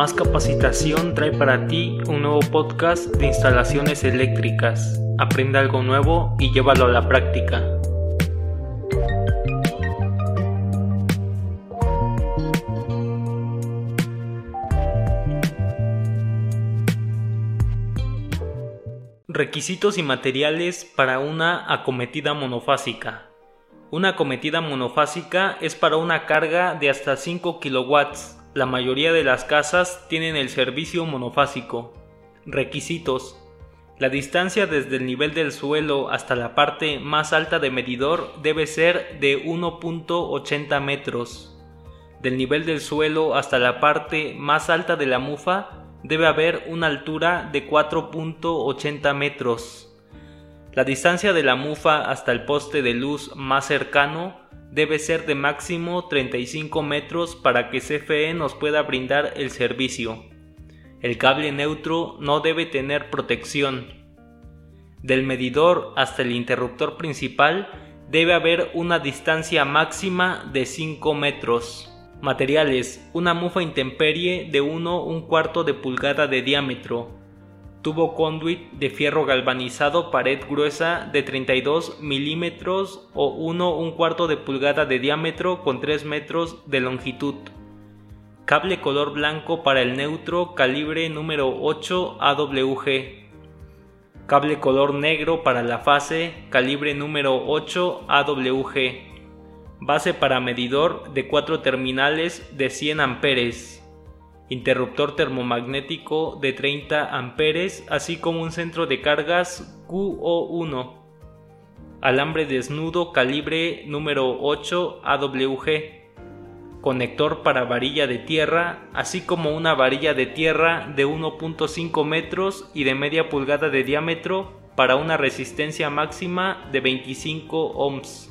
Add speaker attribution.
Speaker 1: Más Capacitación trae para ti un nuevo podcast de instalaciones eléctricas. Aprende algo nuevo y llévalo a la práctica. Requisitos y materiales para una acometida monofásica. Una acometida monofásica es para una carga de hasta 5 kilowatts la mayoría de las casas tienen el servicio monofásico. Requisitos. La distancia desde el nivel del suelo hasta la parte más alta de medidor debe ser de 1.80 metros. Del nivel del suelo hasta la parte más alta de la mufa debe haber una altura de 4.80 metros. La distancia de la mufa hasta el poste de luz más cercano debe ser de máximo 35 metros para que CFE nos pueda brindar el servicio. El cable neutro no debe tener protección. Del medidor hasta el interruptor principal debe haber una distancia máxima de 5 metros. Materiales: una mufa intemperie de 1 un cuarto de pulgada de diámetro, Tubo conduit de fierro galvanizado pared gruesa de 32 milímetros o 1 un cuarto de pulgada de diámetro con 3 metros de longitud. Cable color blanco para el neutro calibre número 8 AWG. Cable color negro para la fase calibre número 8 AWG. Base para medidor de 4 terminales de 100 amperes interruptor termomagnético de 30 amperes, así como un centro de cargas QO1, alambre desnudo calibre número 8 AWG, conector para varilla de tierra, así como una varilla de tierra de 1.5 metros y de media pulgada de diámetro para una resistencia máxima de 25 ohms.